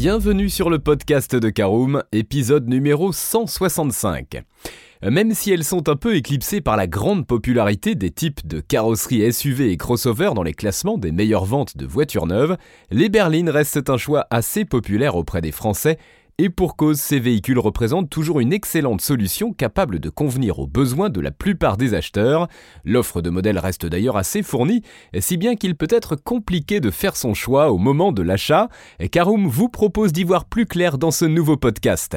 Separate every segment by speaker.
Speaker 1: Bienvenue sur le podcast de Caroom, épisode numéro 165. Même si elles sont un peu éclipsées par la grande popularité des types de carrosseries SUV et crossover dans les classements des meilleures ventes de voitures neuves, les berlines restent un choix assez populaire auprès des Français et pour cause, ces véhicules représentent toujours une excellente solution capable de convenir aux besoins de la plupart des acheteurs. L'offre de modèles reste d'ailleurs assez fournie, si bien qu'il peut être compliqué de faire son choix au moment de l'achat. Caroom vous propose d'y voir plus clair dans ce nouveau podcast.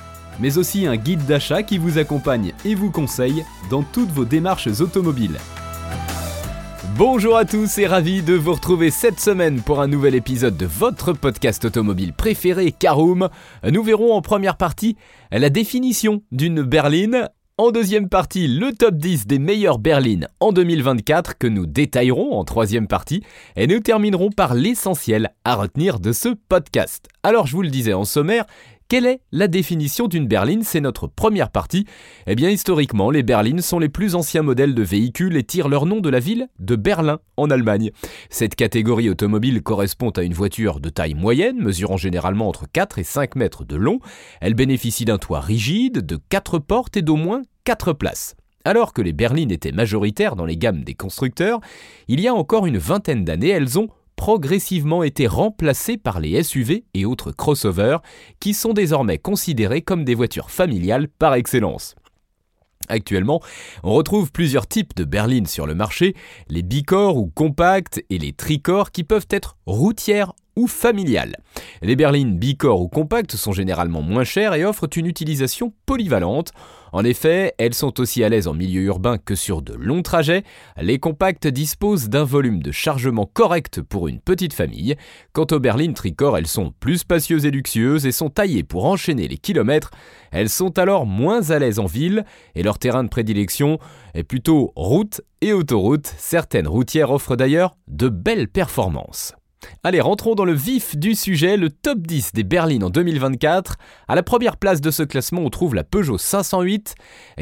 Speaker 1: mais aussi un guide d'achat qui vous accompagne et vous conseille dans toutes vos démarches automobiles. Bonjour à tous et ravi de vous retrouver cette semaine pour un nouvel épisode de votre podcast automobile préféré Caroom. Nous verrons en première partie la définition d'une berline, en deuxième partie le top 10 des meilleures berlines en 2024 que nous détaillerons en troisième partie et nous terminerons par l'essentiel à retenir de ce podcast. Alors je vous le disais en sommaire, quelle est la définition d'une berline? C'est notre première partie. Eh bien, historiquement, les berlines sont les plus anciens modèles de véhicules et tirent leur nom de la ville de Berlin, en Allemagne. Cette catégorie automobile correspond à une voiture de taille moyenne, mesurant généralement entre 4 et 5 mètres de long. Elle bénéficie d'un toit rigide, de 4 portes et d'au moins 4 places. Alors que les berlines étaient majoritaires dans les gammes des constructeurs, il y a encore une vingtaine d'années, elles ont progressivement été remplacés par les SUV et autres crossovers, qui sont désormais considérés comme des voitures familiales par excellence. Actuellement, on retrouve plusieurs types de berlines sur le marché, les bicorps ou compacts et les tricorps qui peuvent être routières ou familiales. Les berlines bicorps ou compactes sont généralement moins chères et offrent une utilisation polyvalente. En effet, elles sont aussi à l'aise en milieu urbain que sur de longs trajets. Les compacts disposent d'un volume de chargement correct pour une petite famille. Quant aux berlines tricorps, elles sont plus spacieuses et luxueuses et sont taillées pour enchaîner les kilomètres. Elles sont alors moins à l'aise en ville et leur terrain de prédilection est plutôt route et autoroute. Certaines routières offrent d'ailleurs de belles performances. Allez, rentrons dans le vif du sujet, le top 10 des berlines en 2024. À la première place de ce classement, on trouve la Peugeot 508,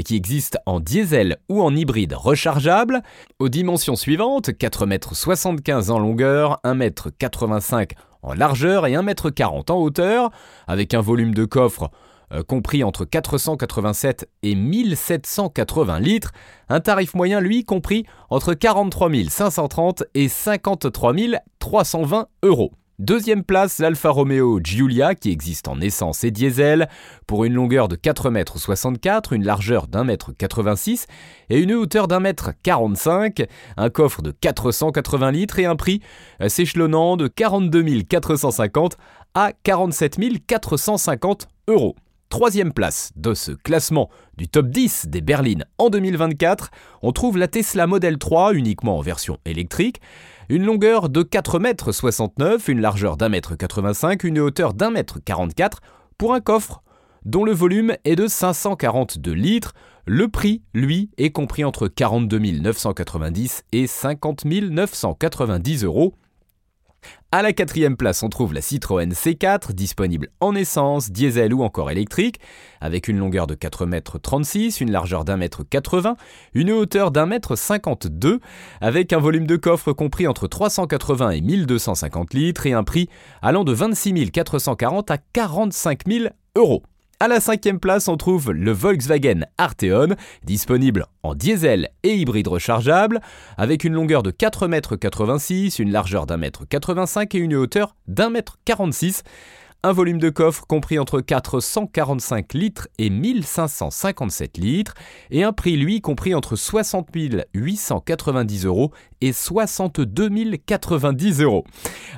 Speaker 1: qui existe en diesel ou en hybride rechargeable. Aux dimensions suivantes, 4,75 m en longueur, 1,85 m en largeur et 1,40 m en hauteur, avec un volume de coffre euh, compris entre 487 et 1780 litres, un tarif moyen lui compris entre 43 530 et 53 320 euros. Deuxième place, l'Alfa Romeo Giulia qui existe en essence et diesel pour une longueur de 4,64 m, une largeur d'1,86 m et une hauteur d'1,45 m, un coffre de 480 litres et un prix euh, s'échelonnant de 42 450 à 47 450 euros. Troisième place de ce classement du top 10 des berlines en 2024, on trouve la Tesla Model 3 uniquement en version électrique, une longueur de 4,69 m, une largeur d'1,85 m, une hauteur d'1,44 m pour un coffre dont le volume est de 542 litres. Le prix, lui, est compris entre 42 990 et 50 990 euros. À la quatrième place, on trouve la Citroën C4, disponible en essence, diesel ou encore électrique, avec une longueur de 4,36 m, une largeur d'1 m 80, une hauteur d'1 m 52, avec un volume de coffre compris entre 380 et 1250 litres et un prix allant de 26 440 à 45 000 euros. À la cinquième place, on trouve le Volkswagen Arteon, disponible en diesel et hybride rechargeable, avec une longueur de 4,86 m, une largeur d'1 m 85 et une hauteur d'1 m 46 un volume de coffre compris entre 445 litres et 1557 litres, et un prix lui compris entre 60 890 euros et 62 090 euros.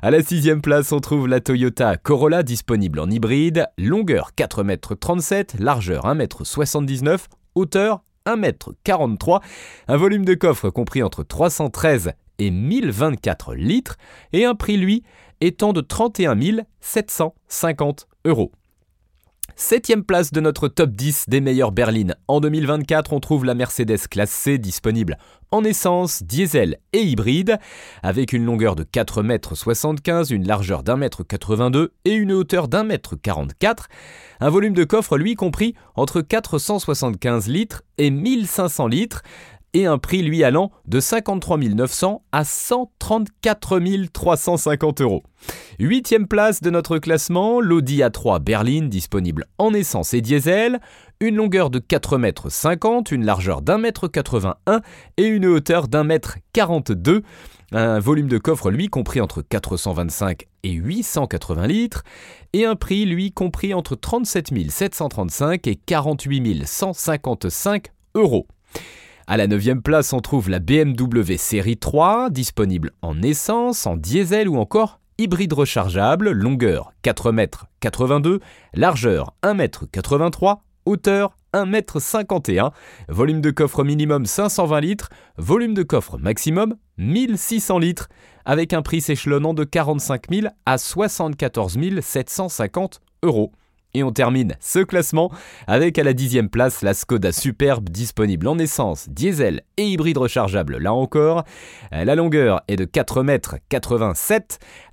Speaker 1: À la sixième place, on trouve la Toyota Corolla disponible en hybride, longueur 4,37 m, largeur 1,79 m, hauteur 1,43 m, un volume de coffre compris entre 313 et 1024 litres, et un prix, lui, étant de 31 750 euros. Septième place de notre top 10 des meilleures berlines. En 2024, on trouve la Mercedes classe C disponible en essence, diesel et hybride, avec une longueur de 4,75 m, une largeur d'1 m 82 et une hauteur d'1 m 44. Un volume de coffre, lui, compris entre 475 litres et 1500 litres, et un prix lui allant de 53 900 à 134 350 euros. Huitième place de notre classement, l'Audi A3 Berlin disponible en essence et diesel, une longueur de 4,50 m, une largeur d'un mètre 81 et une hauteur d'un mètre 42. Un volume de coffre, lui, compris entre 425 et 880 litres, et un prix, lui, compris entre 37 735 et 48 155 euros. À la 9 place, on trouve la BMW série 3, disponible en essence, en diesel ou encore hybride rechargeable, longueur 4,82 m, largeur 1,83 m, hauteur 1,51 m, volume de coffre minimum 520 litres, volume de coffre maximum 1600 litres, avec un prix s'échelonnant de 45 000 à 74 750 euros. Et on termine ce classement avec à la dixième place la Skoda Superbe disponible en essence, diesel et hybride rechargeable là encore. La longueur est de 4,87 m,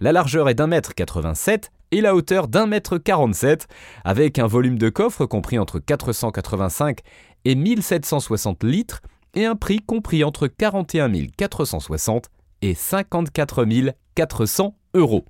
Speaker 1: la largeur est d'un mètre 87 et la hauteur d'un mètre 47 avec un volume de coffre compris entre 485 et 1760 litres et un prix compris entre 41 460 et 54 400 euros.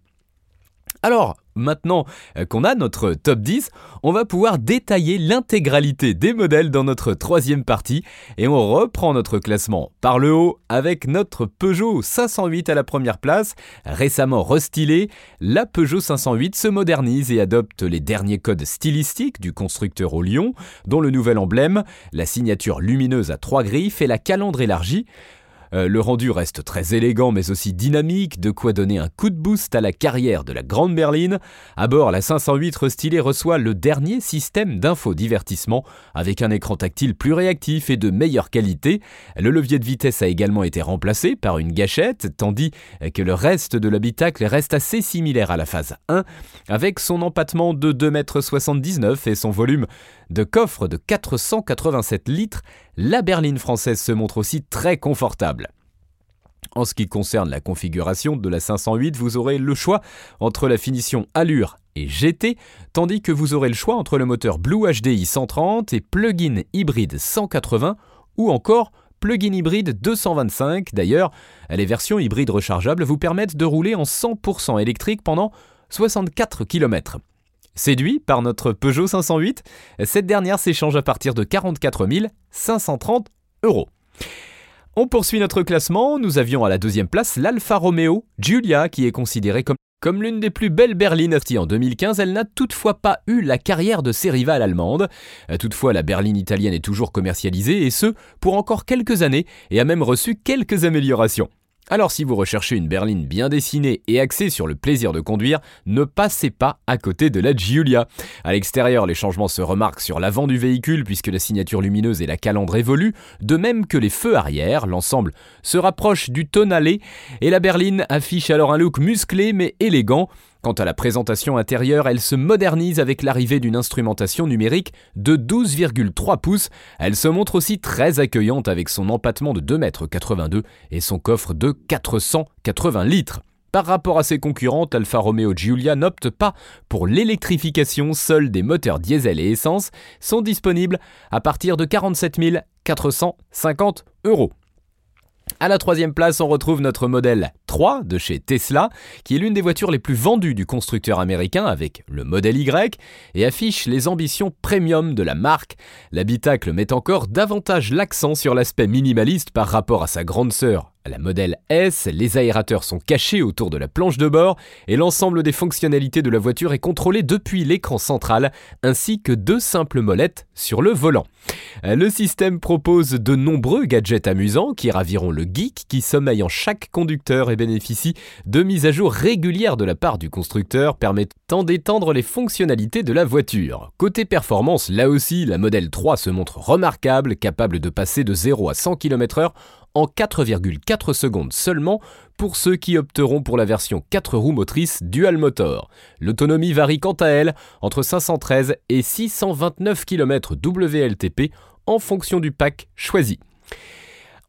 Speaker 1: Alors, maintenant euh, qu'on a notre top 10, on va pouvoir détailler l'intégralité des modèles dans notre troisième partie et on reprend notre classement par le haut avec notre Peugeot 508 à la première place. Récemment restylée, la Peugeot 508 se modernise et adopte les derniers codes stylistiques du constructeur au Lyon, dont le nouvel emblème, la signature lumineuse à trois griffes et la calandre élargie. Euh, le rendu reste très élégant mais aussi dynamique, de quoi donner un coup de boost à la carrière de la grande berline. À bord, la 508 restylée reçoit le dernier système d'infodivertissement avec un écran tactile plus réactif et de meilleure qualité. Le levier de vitesse a également été remplacé par une gâchette, tandis que le reste de l'habitacle reste assez similaire à la phase 1, avec son empattement de 2,79 m et son volume de coffre de 487 litres, la berline française se montre aussi très confortable. En ce qui concerne la configuration de la 508, vous aurez le choix entre la finition Allure et GT, tandis que vous aurez le choix entre le moteur Blue HDI 130 et plug-in hybride 180 ou encore plug-in hybride 225. D'ailleurs, les versions hybrides rechargeables vous permettent de rouler en 100% électrique pendant 64 km. Séduit par notre Peugeot 508, cette dernière s'échange à partir de 44 530 euros. On poursuit notre classement, nous avions à la deuxième place l'Alfa Romeo Giulia qui est considérée comme, l'une des plus belles berlines. En 2015, elle n'a toutefois pas eu la carrière de ses rivales allemandes. Toutefois, la berline italienne est toujours commercialisée et ce, pour encore quelques années et a même reçu quelques améliorations. Alors si vous recherchez une berline bien dessinée et axée sur le plaisir de conduire, ne passez pas à côté de la Giulia. À l'extérieur, les changements se remarquent sur l'avant du véhicule puisque la signature lumineuse et la calandre évoluent, de même que les feux arrière, l'ensemble se rapproche du tonalé et la berline affiche alors un look musclé mais élégant. Quant à la présentation intérieure, elle se modernise avec l'arrivée d'une instrumentation numérique de 12,3 pouces. Elle se montre aussi très accueillante avec son empattement de 2,82 m et son coffre de 480 litres. Par rapport à ses concurrentes, Alfa Romeo Giulia n'opte pas pour l'électrification, seuls des moteurs diesel et essence sont disponibles à partir de 47 450 euros. À la troisième place, on retrouve notre modèle 3 de chez Tesla, qui est l'une des voitures les plus vendues du constructeur américain avec le modèle Y et affiche les ambitions premium de la marque. L'habitacle met encore davantage l'accent sur l'aspect minimaliste par rapport à sa grande sœur la modèle S, les aérateurs sont cachés autour de la planche de bord et l'ensemble des fonctionnalités de la voiture est contrôlé depuis l'écran central ainsi que deux simples molettes sur le volant. Le système propose de nombreux gadgets amusants qui raviront le geek qui sommeille en chaque conducteur et bénéficie de mises à jour régulières de la part du constructeur permettant d'étendre les fonctionnalités de la voiture. Côté performance, là aussi, la modèle 3 se montre remarquable, capable de passer de 0 à 100 km/h en 4,4 secondes seulement pour ceux qui opteront pour la version 4 roues motrices dual motor. L'autonomie varie quant à elle entre 513 et 629 km WLTP en fonction du pack choisi.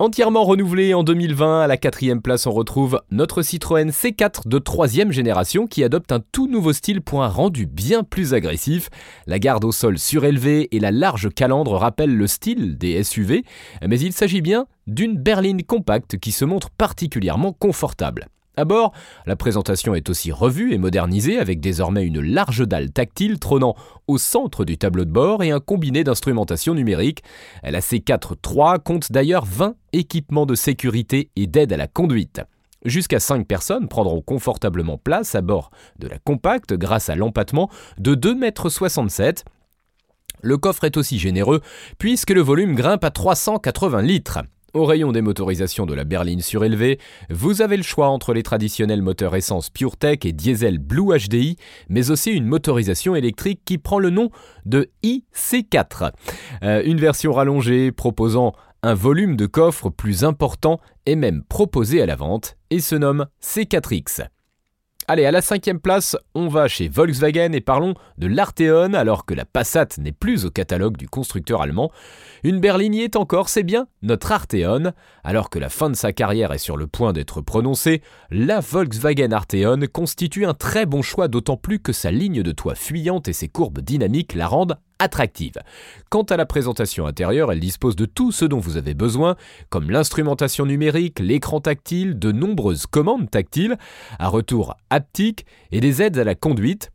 Speaker 1: Entièrement renouvelé en 2020, à la quatrième place on retrouve notre Citroën C4 de troisième génération qui adopte un tout nouveau style pour un rendu bien plus agressif. La garde au sol surélevée et la large calandre rappellent le style des SUV, mais il s'agit bien d'une berline compacte qui se montre particulièrement confortable. À bord, la présentation est aussi revue et modernisée avec désormais une large dalle tactile trônant au centre du tableau de bord et un combiné d'instrumentation numérique. La C4-3 compte d'ailleurs 20 équipements de sécurité et d'aide à la conduite. Jusqu'à 5 personnes prendront confortablement place à bord de la compacte grâce à l'empattement de 2,67 m. Le coffre est aussi généreux puisque le volume grimpe à 380 litres. Au rayon des motorisations de la berline surélevée, vous avez le choix entre les traditionnels moteurs essence PureTech et diesel Blue HDI, mais aussi une motorisation électrique qui prend le nom de IC4. Euh, une version rallongée proposant un volume de coffre plus important est même proposée à la vente et se nomme C4X. Allez, à la cinquième place, on va chez Volkswagen et parlons de l'Arteon alors que la Passat n'est plus au catalogue du constructeur allemand. Une berline y est encore, c'est bien, notre Arteon. Alors que la fin de sa carrière est sur le point d'être prononcée, la Volkswagen Arteon constitue un très bon choix d'autant plus que sa ligne de toit fuyante et ses courbes dynamiques la rendent attractive. Quant à la présentation intérieure, elle dispose de tout ce dont vous avez besoin, comme l'instrumentation numérique, l'écran tactile, de nombreuses commandes tactiles, un retour haptique et des aides à la conduite.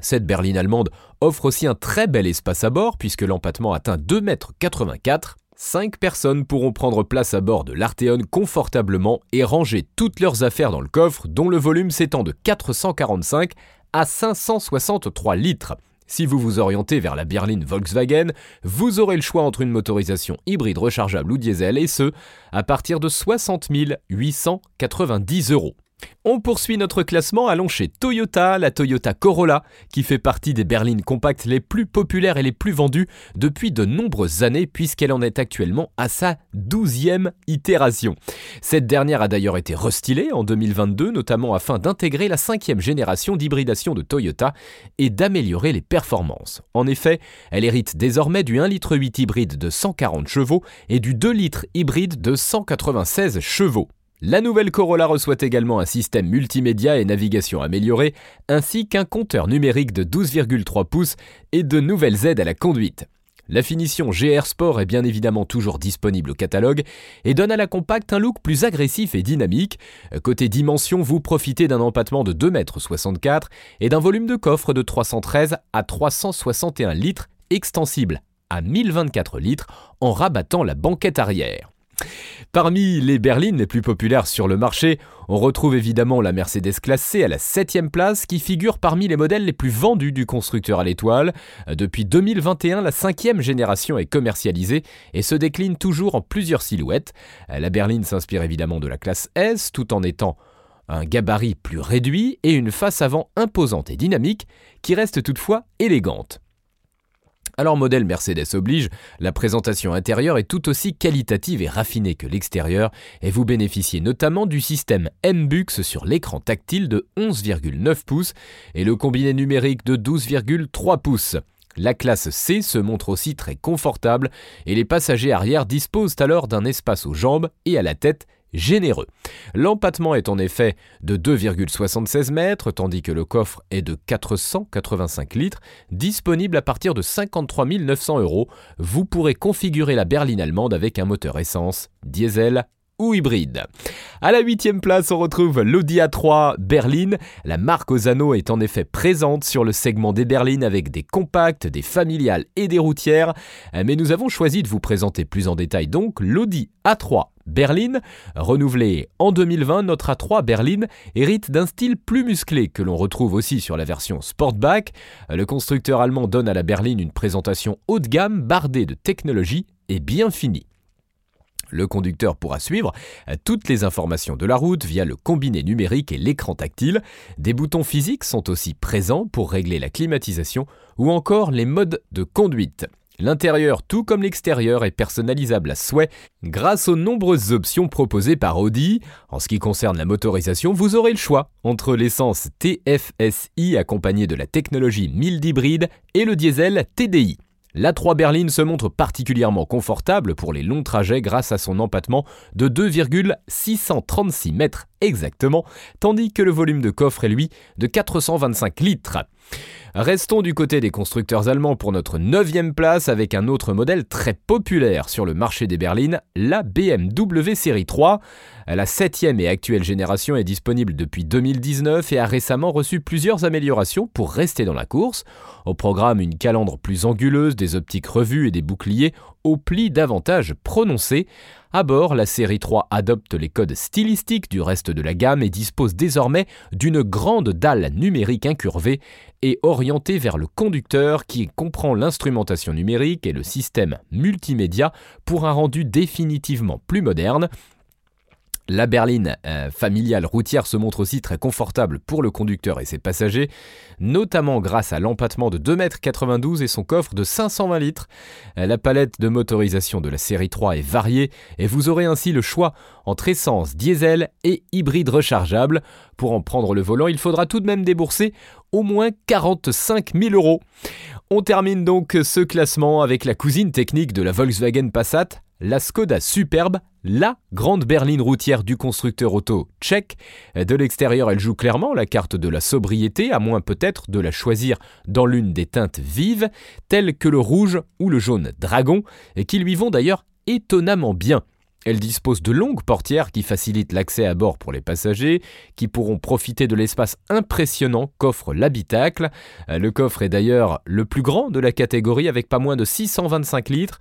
Speaker 1: Cette berline allemande offre aussi un très bel espace à bord puisque l'empattement atteint 2,84 m. 5 personnes pourront prendre place à bord de l'Arteon confortablement et ranger toutes leurs affaires dans le coffre dont le volume s'étend de 445 à 563 litres. Si vous vous orientez vers la berline Volkswagen, vous aurez le choix entre une motorisation hybride rechargeable ou diesel et ce, à partir de 60 890 euros. On poursuit notre classement, allons chez Toyota, la Toyota Corolla, qui fait partie des berlines compactes les plus populaires et les plus vendues depuis de nombreuses années, puisqu'elle en est actuellement à sa douzième itération. Cette dernière a d'ailleurs été restylée en 2022, notamment afin d'intégrer la cinquième génération d'hybridation de Toyota et d'améliorer les performances. En effet, elle hérite désormais du 1,8 litre hybride de 140 chevaux et du 2 litres hybride de 196 chevaux. La nouvelle Corolla reçoit également un système multimédia et navigation amélioré, ainsi qu'un compteur numérique de 12,3 pouces et de nouvelles aides à la conduite. La finition GR Sport est bien évidemment toujours disponible au catalogue et donne à la compacte un look plus agressif et dynamique. Côté dimension, vous profitez d'un empattement de 2,64 m et d'un volume de coffre de 313 à 361 litres extensible à 1024 litres en rabattant la banquette arrière. Parmi les berlines les plus populaires sur le marché, on retrouve évidemment la Mercedes classe C à la 7 place qui figure parmi les modèles les plus vendus du constructeur à l'étoile. Depuis 2021, la cinquième génération est commercialisée et se décline toujours en plusieurs silhouettes. La berline s'inspire évidemment de la classe S tout en étant un gabarit plus réduit et une face avant imposante et dynamique qui reste toutefois élégante. Alors modèle Mercedes oblige, la présentation intérieure est tout aussi qualitative et raffinée que l'extérieur et vous bénéficiez notamment du système M-Bux sur l'écran tactile de 11,9 pouces et le combiné numérique de 12,3 pouces. La classe C se montre aussi très confortable et les passagers arrière disposent alors d'un espace aux jambes et à la tête généreux. L'empattement est en effet de 2,76 mètres, tandis que le coffre est de 485 litres, disponible à partir de 53 900 euros. Vous pourrez configurer la berline allemande avec un moteur essence, diesel ou hybride. À la huitième place, on retrouve l'Audi A3 berline. La marque Ozano est en effet présente sur le segment des berlines avec des compacts, des familiales et des routières. Mais nous avons choisi de vous présenter plus en détail donc l'Audi A3 berline. Renouvelé en 2020, notre A3 berline hérite d'un style plus musclé que l'on retrouve aussi sur la version Sportback. Le constructeur allemand donne à la berline une présentation haut de gamme bardée de technologie et bien finie. Le conducteur pourra suivre euh, toutes les informations de la route via le combiné numérique et l'écran tactile. Des boutons physiques sont aussi présents pour régler la climatisation ou encore les modes de conduite. L'intérieur, tout comme l'extérieur, est personnalisable à souhait grâce aux nombreuses options proposées par Audi. En ce qui concerne la motorisation, vous aurez le choix entre l'essence TFSI accompagnée de la technologie mild hybride et le diesel TDI. La 3 berline se montre particulièrement confortable pour les longs trajets grâce à son empattement de 2,636 mètres exactement, tandis que le volume de coffre est lui de 425 litres. Restons du côté des constructeurs allemands pour notre neuvième place avec un autre modèle très populaire sur le marché des berlines, la BMW Série 3. La septième et actuelle génération est disponible depuis 2019 et a récemment reçu plusieurs améliorations pour rester dans la course. Au programme, une calandre plus anguleuse, des optiques revues et des boucliers au pli davantage prononcés. À bord, la série 3 adopte les codes stylistiques du reste de la gamme et dispose désormais d'une grande dalle numérique incurvée et orientée vers le conducteur qui comprend l'instrumentation numérique et le système multimédia pour un rendu définitivement plus moderne. La berline euh, familiale routière se montre aussi très confortable pour le conducteur et ses passagers, notamment grâce à l'empattement de 2,92 m et son coffre de 520 litres. Euh, la palette de motorisation de la série 3 est variée et vous aurez ainsi le choix entre essence, diesel et hybride rechargeable. Pour en prendre le volant, il faudra tout de même débourser au moins 45 000 euros. On termine donc ce classement avec la cousine technique de la Volkswagen Passat, la Skoda Superbe, la grande berline routière du constructeur auto tchèque. De l'extérieur, elle joue clairement la carte de la sobriété, à moins peut-être de la choisir dans l'une des teintes vives, telles que le rouge ou le jaune dragon, qui lui vont d'ailleurs étonnamment bien. Elle dispose de longues portières qui facilitent l'accès à bord pour les passagers, qui pourront profiter de l'espace impressionnant qu'offre l'habitacle. Le coffre est d'ailleurs le plus grand de la catégorie avec pas moins de 625 litres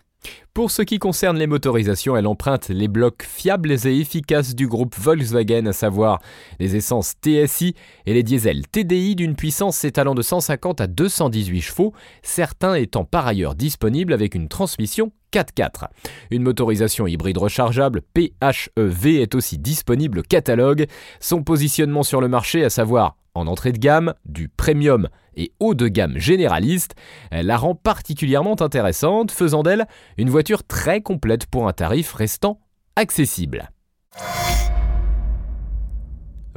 Speaker 1: pour ce qui concerne les motorisations, elle emprunte les blocs fiables et efficaces du groupe Volkswagen, à savoir les essences TSI et les diesels TDI d'une puissance s'étalant de 150 à 218 chevaux, certains étant par ailleurs disponibles avec une transmission 4x4. Une motorisation hybride rechargeable PHEV est aussi disponible au catalogue. Son positionnement sur le marché, à savoir en entrée de gamme, du premium et haut de gamme généraliste, la rend particulièrement intéressante, faisant d'elle une voiture très complète pour un tarif restant accessible.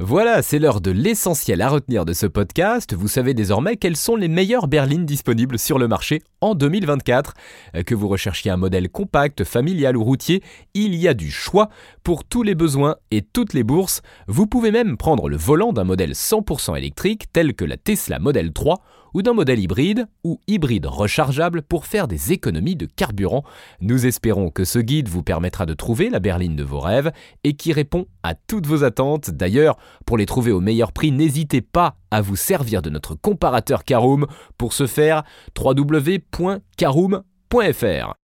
Speaker 1: Voilà, c'est l'heure de l'essentiel à retenir de ce podcast. Vous savez désormais quelles sont les meilleures berlines disponibles sur le marché en 2024. Euh, que vous recherchiez un modèle compact, familial ou routier, il y a du choix pour tous les besoins et toutes les bourses. Vous pouvez même prendre le volant d'un modèle 100% électrique tel que la Tesla Model 3 ou d'un modèle hybride ou hybride rechargeable pour faire des économies de carburant. Nous espérons que ce guide vous permettra de trouver la berline de vos rêves et qui répond à toutes vos attentes. D'ailleurs, pour les trouver au meilleur prix, n'hésitez pas à vous servir de notre comparateur Caroom. Pour ce faire, www.caroom.fr.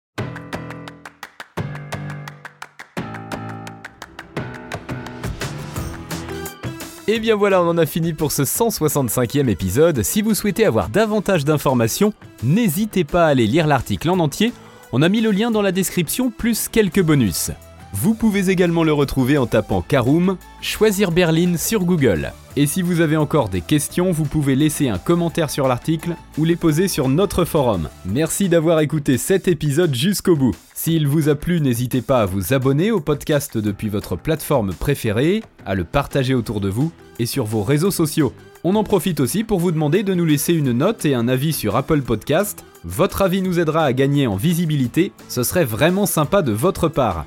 Speaker 1: Et bien voilà, on en a fini pour ce 165e épisode. Si vous souhaitez avoir davantage d'informations, n'hésitez pas à aller lire l'article en entier. On a mis le lien dans la description plus quelques bonus. Vous pouvez également le retrouver en tapant Caroom, choisir Berlin sur Google. Et si vous avez encore des questions, vous pouvez laisser un commentaire sur l'article ou les poser sur notre forum. Merci d'avoir écouté cet épisode jusqu'au bout. S'il vous a plu, n'hésitez pas à vous abonner au podcast depuis votre plateforme préférée, à le partager autour de vous et sur vos réseaux sociaux. On en profite aussi pour vous demander de nous laisser une note et un avis sur Apple Podcast. Votre avis nous aidera à gagner en visibilité, ce serait vraiment sympa de votre part.